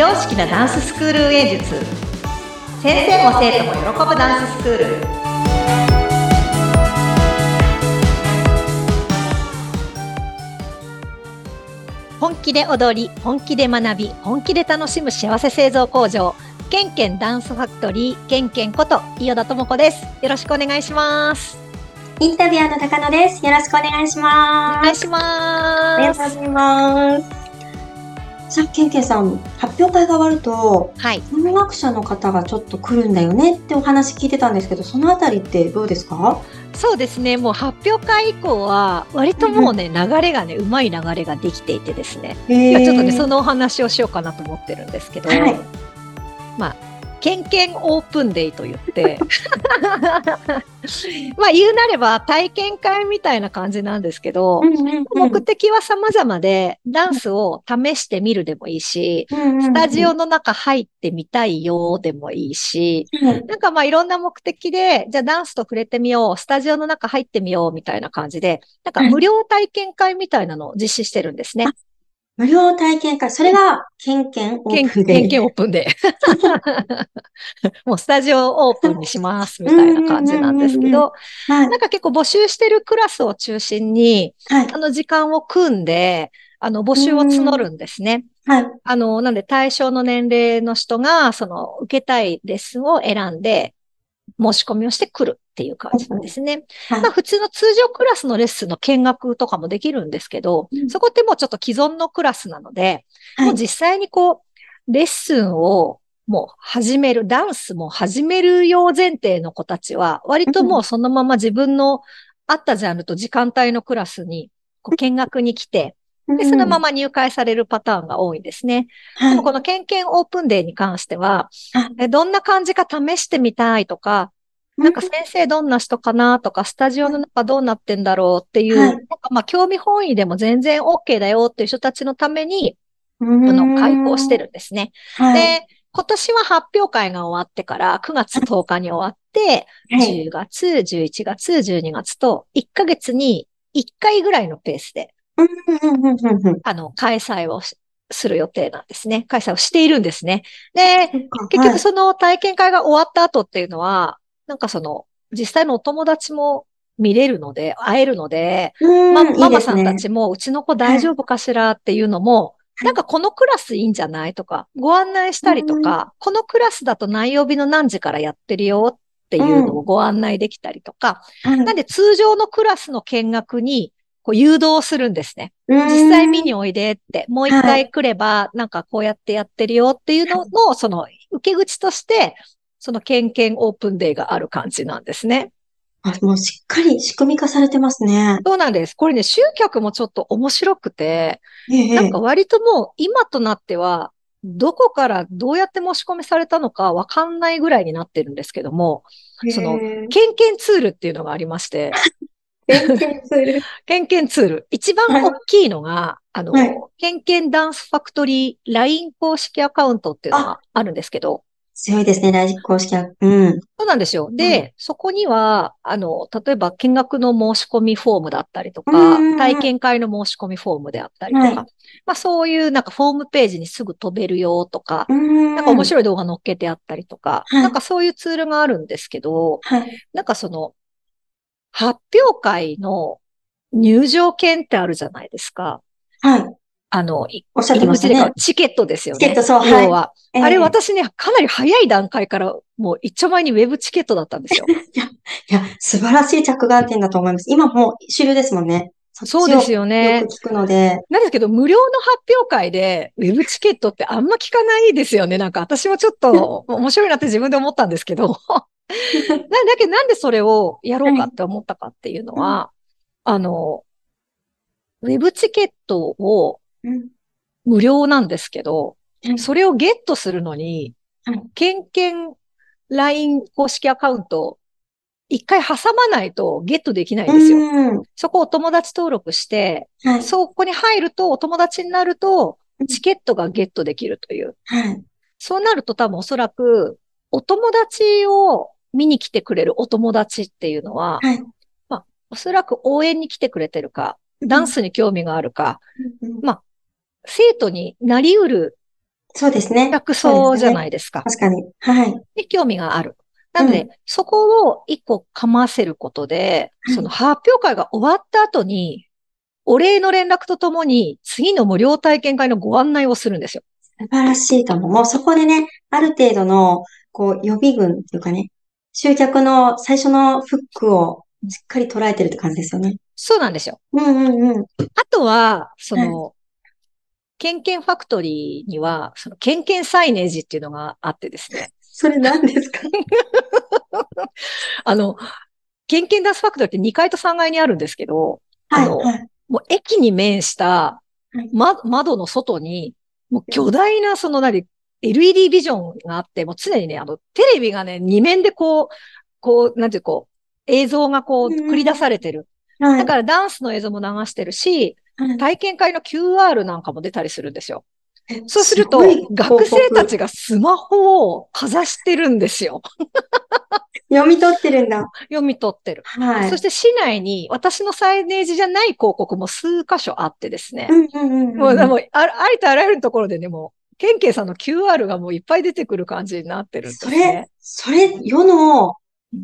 常識なダンススクール運営術先生も生徒も喜ぶダンススクール本気で踊り本気で学び本気で楽しむ幸せ製造工場ケンケンダンスファクトリーケンケンこと伊予田智子ですよろしくお願いしますインタビュアーの高野です。よろしくお願いしおます。願いしまありがとうすございます。さあ、ケンケンさん、発表会が終わると、はい。音楽者の方がちょっと来るんだよねってお話聞いてたんですけど、そのあたりってどうですか？そうですね。もう発表会以降は割ともうね、流れがねうまい流れができていてですね。え今ちょっとねその、のお話をしようかなと思ってるんですけど、はい。まあケンケンオープンデイと言ってまあ言うなれば体験会みたいな感じなんですけど、うんうんうん。目的は様々でダンスを試してみるでもいいし、スタジオの中入ってみたいよでもいいし、うん。なんかまあいろんな目的で、じゃあダンスと触れてみよう、スタジオの中入ってみようみたいな感じで、なんか無料体験会みたいなのを実施してるんですね。無料体験会、それが、ケンケンオープンで。ケンケンオープンで。もうスタジオオープンにしますみたいな感じなんですけど、はい。なんか結構募集してるクラスを中心に、はいあ。の時間を組んで、あの募集を募るんですね。はい。あの、なんで対象の年齢の人が、その受けたいレッスンを選んで、申し込みをしてくるっていう感じなんですね。はい。まあ普通の通常クラスのレッスンの見学とかもできるんですけど、うん。そこってもうちょっと既存のクラスなので、はい。もう実際にこう、レッスンをもう始める、ダンスも始めるよう前提の子たちは、割ともうそのまま自分のあったジャンルと時間帯のクラスにこう見学に来て、で、そのまま入会されるパターンが多いんですね。はいでもこのケンケンオープンデーに関してははい、えどんな感じか試してみたいとか、なんか先生どんな人かなとか、スタジオの中どうなってんだろうっていう、はいなんかまあ興味本位でも全然 OK だよっていう人たちのために、ああの、開講して。るんですね。はい。で、今年は発表会が終わってから9月10日に終わって、はい。10月、11月、12月と1ヶ月に1回ぐらいのペースで、うんうんうんうんうん。あの、開催をしする予定なんですね。開催をしているんですね。で、結局その体験会が終わった後っていうのは、なんかその、実際のお友達も見れるので、会えるので、うんま、ママさんたちも、うちの子大丈夫かしらっていうのも、い。なんかこのクラスいいんじゃないとか、ご案内したりとか、このクラスだと何曜日の何時からやってるよっていうのをご案内できたりとか、はい。なんで通常のクラスの見学にこう誘導するんですね。うん実際見においでって、もう一回来れば、なんかこうやってやってるよっていうのの、その受け口として、そのケンケンオープンデーがある感じなんですね。あ、もうしっかり仕組み化されてますね。そうなんです。これね、集客もちょっと面白くて、ええなんか割ともう今となっては、どこからどうやって申し込みされたのかわかんないぐらいになってるんですけども、そのケンケンツールっていうのがありまして、全然する。ケンケンツール。一番大きいのが、あの、はいケンケンダンスファクトリー LINE 公式アカウントっていうのがあるんですけど、強いですね、大実公式は。うん。そうなんですよ。で、うそこには、あの、例えば見学の申し込みフォームだったりとかうん、体験会の申し込みフォームであったりとか、はいまあそういうなんかフォームページにすぐ飛べるよとか、うん。なんか面白い動画載っけてあったりとか、はいなんかそういうツールがあるんですけど、はい。なんかその、発表会の入場券ってあるじゃないですか。はい。あの、いおっしゃってましたね。チケットですよね。チケットそうはい要は。ええあれ私ね、かなり早い段階から、もう一丁前にウェブチケットだったんですよ。いや、素晴らしい着眼点だと思います。今もう主流ですもんね。そうですよねよく聞くので。なんですけど、無料の発表会で、ウェブチケットってあんま聞かないですよね。なんか私もちょっと 面白いなって自分で思ったんですけど。だけど、なんでそれをやろうかって思ったかっていうのは、あの、ウェブチケットをうん無料なんですけど、はいそれをゲットするのにはい、ケンケン LINE 公式アカウント、一回挟まないとゲットできないんですよ。うん。そこをお友達登録して、はい。そこに入ると、お友達になると、チケットがゲットできるという。はい。そうなると多分おそらく、お友達を見に来てくれるお友達っていうのは、はい。おそらく応援に来てくれてるか、ダンスに興味があるか、うん生徒になりうるそうですね。楽そうじゃいないですか。確かに。はい。で興味がある。なので、うそこを一個かませることで、はいその発表会が終わった後に、お礼の連絡とともに、次の無料体験会のご案内をするんですよ。素晴らしいかも。もうそこでね、ある程度の、こう、予備軍っていうかね、集客の最初のフックをしっかり捉えてるって感じですよね。そうなんですよ。うんうんうん。あとは、その、ケンケンファクトリーには、その、ケンケンサイネージっていうのがあってですね。それ何ですか？あの、ケンケンダンスファクトリーって2階と3階にあるんですけど、はい、あのはい。もう駅に面したはい、ま、窓の外に、もう巨大な、その何、LED ビジョンがあって、もう常にね、あの、テレビがね、二面でこう、こう、なんていう、こう、映像がこう、繰り出されてる。はい。だからダンスの映像も流してるし、はい体験会の QR なんかも出たりするんですよ。えそうすると学生たちががスマホをかざしてるんですよ。読み取ってるんだ。読み取ってる。はい。そして市内に私のサイネージじゃない広告も数箇所あってですね。うんうんうんうん。もう、でもあ、ありとあらゆるところでね、もう、ケンケンさんの QR がもういっぱい出てくる感じになってるんですそねれ。、それ、世の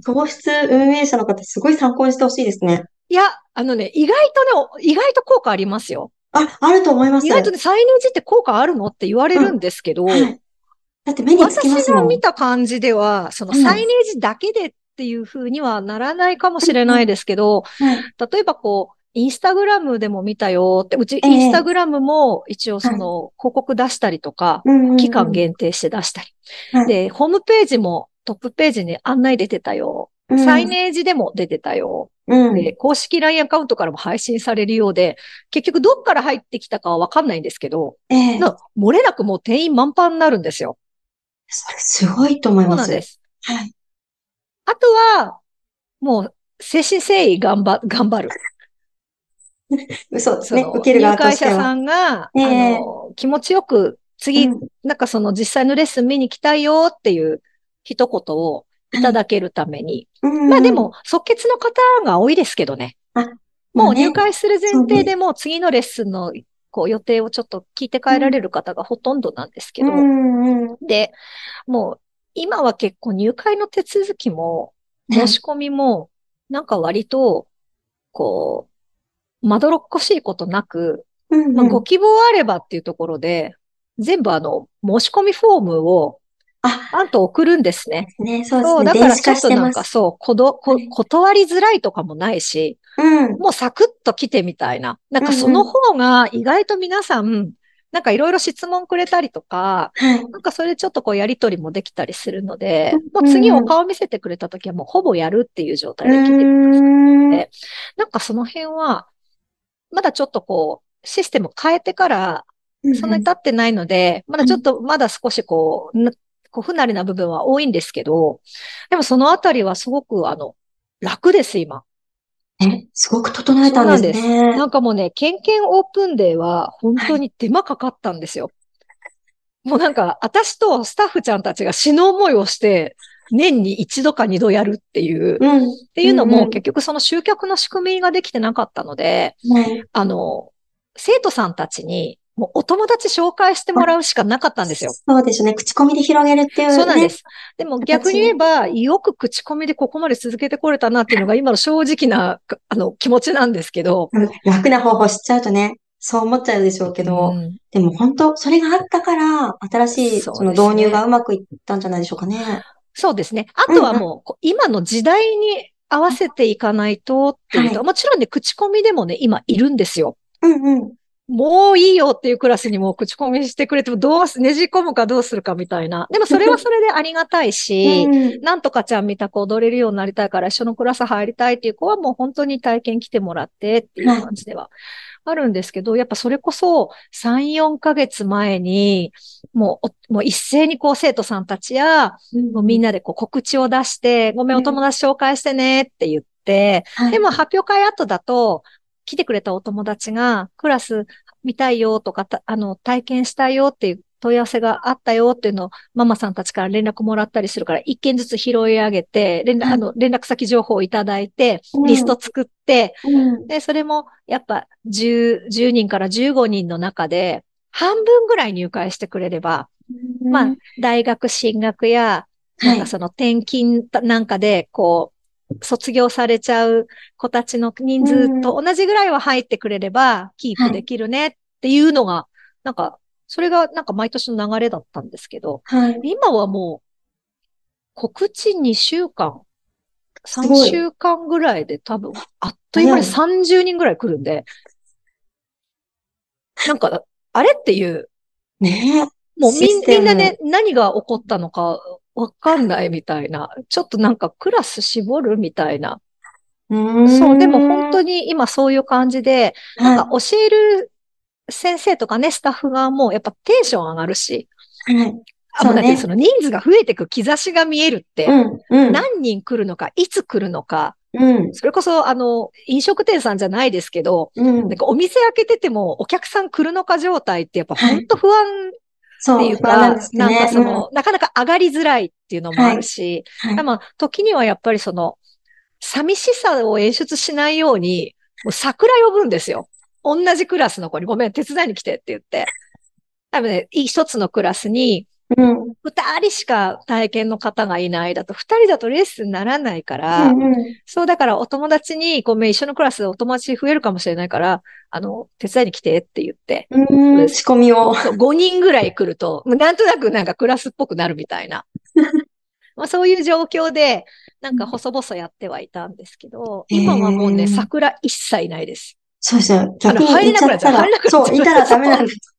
教室運営者の方、すごい参考にしてほしいですね。いや、あのね、意外とね、意外と効果ありますよ。あ、あると思います。意外とね、サイネージって効果あるのって言われるんですけど、はい。だって目につきます。私が見た感じでは、そのうんサイネージだけでっていう風にはならないかもしれないですけど、はい。例えばこう、インスタグラムでも見たよって、うちええインスタグラムも一応その広告出したりとか、うんうんうん期間限定して出したり。はいで、ホームページもトップページに案内出てたよ。うんサイネージでも出てたよ。うん。で、公式 LINE アカウントからも配信されるようで、結局どっから入ってきたかはわかんないんですけど、ええな漏れなくもう定員満帆になるんですよ。それすごいと思います。そうなんです。はい。あとは、もう、精神誠意頑張、頑張る。嘘ですね。受ける側入会者としては。さんが、ええあの、気持ちよく、次、うんなんかその実際のレッスン見に来たいよっていう一言をいただけるために。うんまあで、も、即決の方が多いですけどね。あもうね入会する前提でもう次のレッスンのこう予定をちょっと聞いて帰られる方がほとんどなんですけど。うんうん。で、もう今は結構入会の手続きも、申し込みも、なんか割と、こう、まどろっこしいことなく、うんうんまあ、ご希望あればっていうところで、全部あの、申し込みフォームを、あ、あんと送るんですね。ね、そうですそう、ね。だからちょっとなん。かそう、こど、こはい断りづらいとかもないし、うん。もうサクッと来てみたいな。なんかその方が意外と皆さん、なんかいろいろ質問くれたりとか、はい。なんかそれちょっとこうやりとりもできたりするのでうん、もう次お顔見せてくれた時はもうほぼやるっていう状態で来てうーん。でなんかその辺は、まだちょっとこう、システム変えてから、そんなに経ってないので、まだちょっと、まだ少しこう、なこう不慣れな部分は多いんですけど、でもそのあたりはすごく、あの、楽です、今。え、すごく整えたんですそうなね。んかもうね、ケンケンオープンデーは本当に手間かかったんですよ。もうなんか、私とスタッフちゃんたちが死の思いをして、年に一度か二度やるっていう、っうん。っていうのも、ん結局その集客の仕組みができてなかったので、はい。あの、生徒さんたちに、もうお友達紹介してもらうしかなかったんですよ。そうですね。口コミで広げるっていうね。そうなんです。でも逆に言えば、よく口コミでここまで続けてこれたなっていうのが今の正直な、あの、気持ちなんですけど。うん楽な方法知っちゃうとね、そう思っちゃうでしょうけど、うんでも本当、それがあったから、新しいその導入がうまくいったんじゃないでしょうかね。そうですね。あとはもう、今の時代に合わせていかないとっていうと、はもちろんね、口コミでもね、今いるんですよ。うんうん。もういいよっていうクラスにも口コミしてくれても、どうす、ねじ込むかどうするかみたいな。でもそれはそれでありがたいし、うんなんとかちゃんみたく踊れるようになりたいから一緒のクラス入りたいっていう子はもう本当に体験来てもらってっていう感じではあるんですけど、やっぱそれこそ3、4ヶ月前に、もうお、もう一斉にこう生徒さんたちや、もうみんなでこう告知を出して、ごめんうんお友達紹介してねって言って、はい。でも発表会後だと、来てくれたお友達がクラス見たいよとか、たあの、体験したいよっていう問い合わせがあったよっていうのをママさんたちから連絡もらったりするから、一件ずつ拾い上げて、連絡、はいあの、連絡先情報をいただいてうん、リスト作って、うん。で、それもやっぱ10、10人から15人の中で、半分ぐらい入会してくれれば、まあ、大学進学や、なんかその転勤なんかで、こう、卒業されちゃう子たちの人数と同じぐらいは入ってくれれば、キープできるねっていうのが、なんか、それがなんか毎年の流れだったんですけど、はい。今はもう、告知2週間、3週間ぐらいで多分、あっという間に30人ぐらい来るんで、なんか、あれっていう。ねもうみんなね、何が起こったのかわかんないみたいな。ちょっとなんかクラス絞るみたいな。うそう、でも本当に今そういう感じで、なんか教える先生とかね、スタッフ側もやっぱテンション上がるし、はい。そうね、その人数が増えていく兆しが見えるって、うんうん、何人来るのか、いつ来るのか、うん、それこそ、あの、飲食店さんじゃないですけど、うん、なんかお店開けててもお客さん来るのか状態ってやっぱ本当不安っていうか、はい、なんかその、うん、なかなか上がりづらいっていうのもあるし、はい。はい、まあ、時にはやっぱりその、寂しさを演出しないように、もう桜呼ぶんですよ。同じクラスの子にごめん、手伝いに来てって言って。多分ね、一つのクラスに、うん、二人しか体験の方がいないだと、二人だとレッスンにならないから、うんうん、そうだからお友達に、ごめん、一緒のクラスでお友達増えるかもしれないから、あの、手伝いに来てって言って、うん、仕込みを。そう、5人ぐらい来ると、なんとなくなんかクラスっぽくなるみたいな。まあそういう状況で、なんか細々やってはいたんですけど、今はもうね、桜一切ないです。そうですよ。逆に入れなくなっちゃう。入れなくなっちゃう。そう、いたらダメなんです。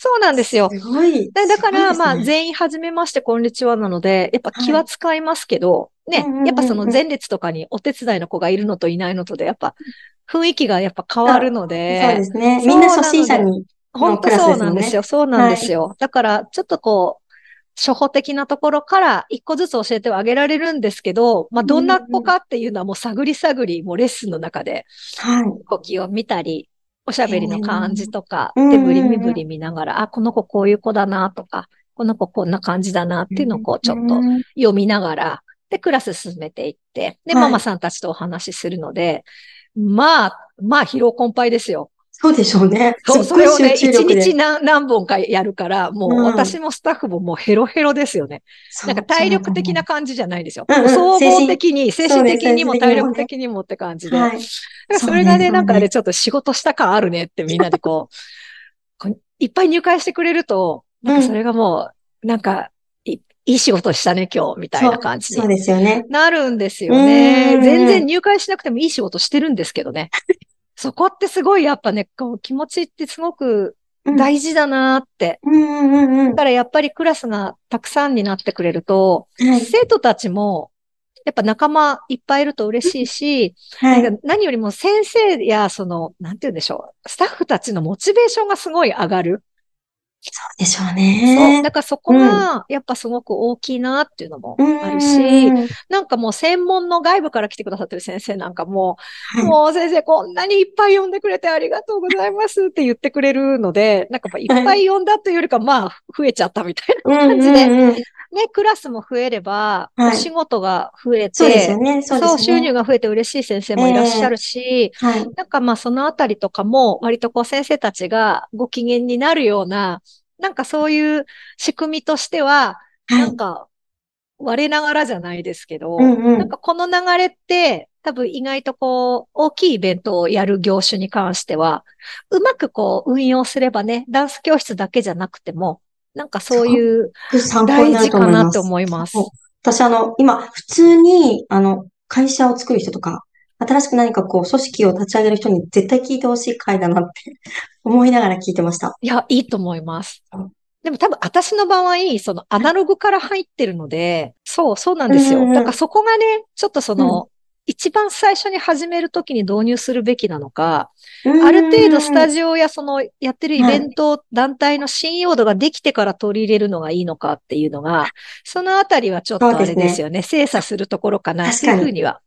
そうなんですよ。すごい。だから、まあ、全員初めまして、こんにちはなので、やっぱ気は使いますけど、ね、やっぱその前列とかにお手伝いの子がいるのといないのとで、やっぱ雰囲気がやっぱ変わるので。そうですね。みんな初心者に、本当そうなんですよ。そうなんですよ。だから、ちょっとこう、初歩的なところから一個ずつ教えてはあげられるんですけど、まあ、どんな子かっていうのはもう探り探り、もうレッスンの中で、呼吸を見たり、おしゃべりの感じとか、手振り身振り見ながら、あ、この子こういう子だなとか、この子こんな感じだなっていうのをこうちょっと読みながら、で、クラス進めていって、で、ママさんたちとお話しするので、まあ、まあ、疲労困憊ですよ。そうでしょうね。そう、それをね、一日何何本かやるから、もう私もスタッフももうヘロヘロですよね。なんか体力的な感じじゃないですよ。総合的に、精神的にも体力的にもって感じで。それがね、なんかね、ちょっと仕事した感あるねってみんなでこう、いっぱい入会してくれると、なんかそれがもう、なんか、いい仕事したね、今日、みたいな感じに。そうですよね。なるんですよね。全然入会しなくてもいい仕事してるんですけどね。そこってすごいやっぱね、こう気持ちってすごく大事だなって。だからやっぱりクラスがたくさんになってくれると、はい、生徒たちもやっぱ仲間いっぱいいると嬉しいし、はい、何よりも先生やその、なんて言うんでしょう、スタッフたちのモチベーションがすごい上がる。そうでしょうね。そう。だからそこが、やっぱすごく大きいなっていうのもあるし、うん、なんかもう専門の外部から来てくださってる先生なんかも、はい、もう先生こんなにいっぱい呼んでくれてありがとうございますって言ってくれるので、なんかいっぱい呼んだというよりか、まあ、増えちゃったみたいな感じで、ね、クラスも増えれば、お仕事が増えて、そうですよね。そう、ね、収入が増えて嬉しい先生もいらっしゃるし、えーはい、なんかまあそのあたりとかも、割とこう先生たちがご機嫌になるような、なんかそういう仕組みとしては、なんか、我ながらじゃないですけど、うんうん、なんかこの流れって、多分意外とこう、大きいイベントをやる業種に関しては、うまくこう運用すればね、ダンス教室だけじゃなくても、なんかそういう大事かなと思います。私あの、今、普通に、あの、会社を作る人とか、新しく何かこう、組織を立ち上げる人に絶対聞いてほしい回だなって 思いながら聞いてました。いや、いいと思います。でも多分私の場合、そのアナログから入ってるので、そう、そうなんですよ。だからそこがね、ちょっとその、一番最初に始めるときに導入するべきなのか、ある程度スタジオやそのやってるイベント、団体の信用度ができてから取り入れるのがいいのかっていうのが、そのあたりはちょっとあれですよね。ね精査するところかなっていうふうには。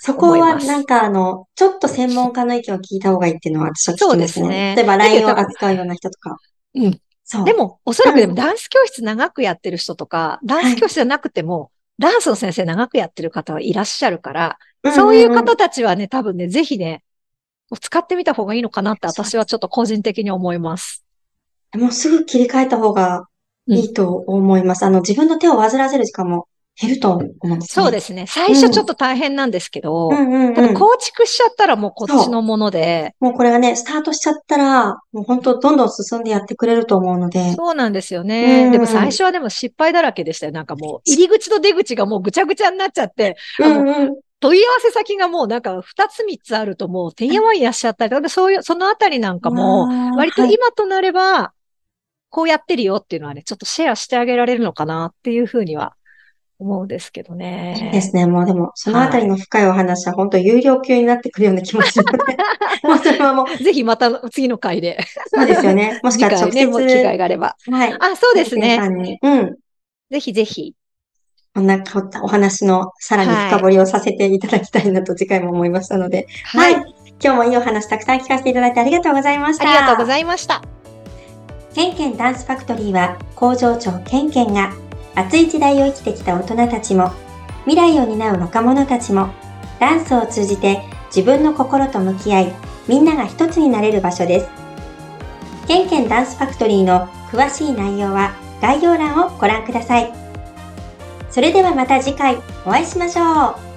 そこはなんかあの、ちょっと専門家の意見を聞いた方がいいっていうのは私は聞きますね。そうですね。例えば LINE を扱うような人とか。うん。そう。でも、おそらくでもダンス教室長くやってる人とか、ダンス教室じゃなくても、ダンスの先生長くやってる方はいらっしゃるから、そういう方たちはね、多分ね、ぜひね、使ってみた方がいいのかなって私はちょっと個人的に思います。もうすぐ切り替えた方がいいと思います。あの、自分の手を煩わせる時間も減ると思うんですね。そうですね。最初ちょっと大変なんですけど、うんうんうん。ただ構築しちゃったらもうこっちのもので、もうこれがね、スタートしちゃったら、もう本当どんどん進んでやってくれると思うので。そうなんですようんね。でも最初はでも失敗だらけでしたよ。なんかもう、入り口と出口がもうぐちゃぐちゃになっちゃって、うんうん。問い合わせ先がもうなんか2つ3つあるともうてんやわんやしちゃったりとか、そういう、そのあたりなんかも、割とはい今となれば、こうやってるよっていうのはね、ちょっとシェアしてあげられるのかなっていうふうには思うんですけどね。いいですね。もうでも、そのあたりの深いお話は本当有料級になってくるような気もするので。もうそれはもう、ぜひまた次の回で。そうですよね。もしくは直接、次回ね、もう機会があれば。はい。あ、そうですね。うん。ぜひぜひ。こんなお話のさらに深掘りをさせていただきたいなと次回も思いましたので。はい。今日もいいお話たくさん聞かせていただいてありがとうございました。ありがとうございました。ケンケンダンスファクトリーは工場長ケンケンが熱い時代を生きてきた大人たちも未来を担う若者たちもダンスを通じて自分の心と向き合いみんなが一つになれる場所です。ケンケンダンスファクトリーの詳しい内容は概要欄をご覧ください。それではまた次回お会いしましょう。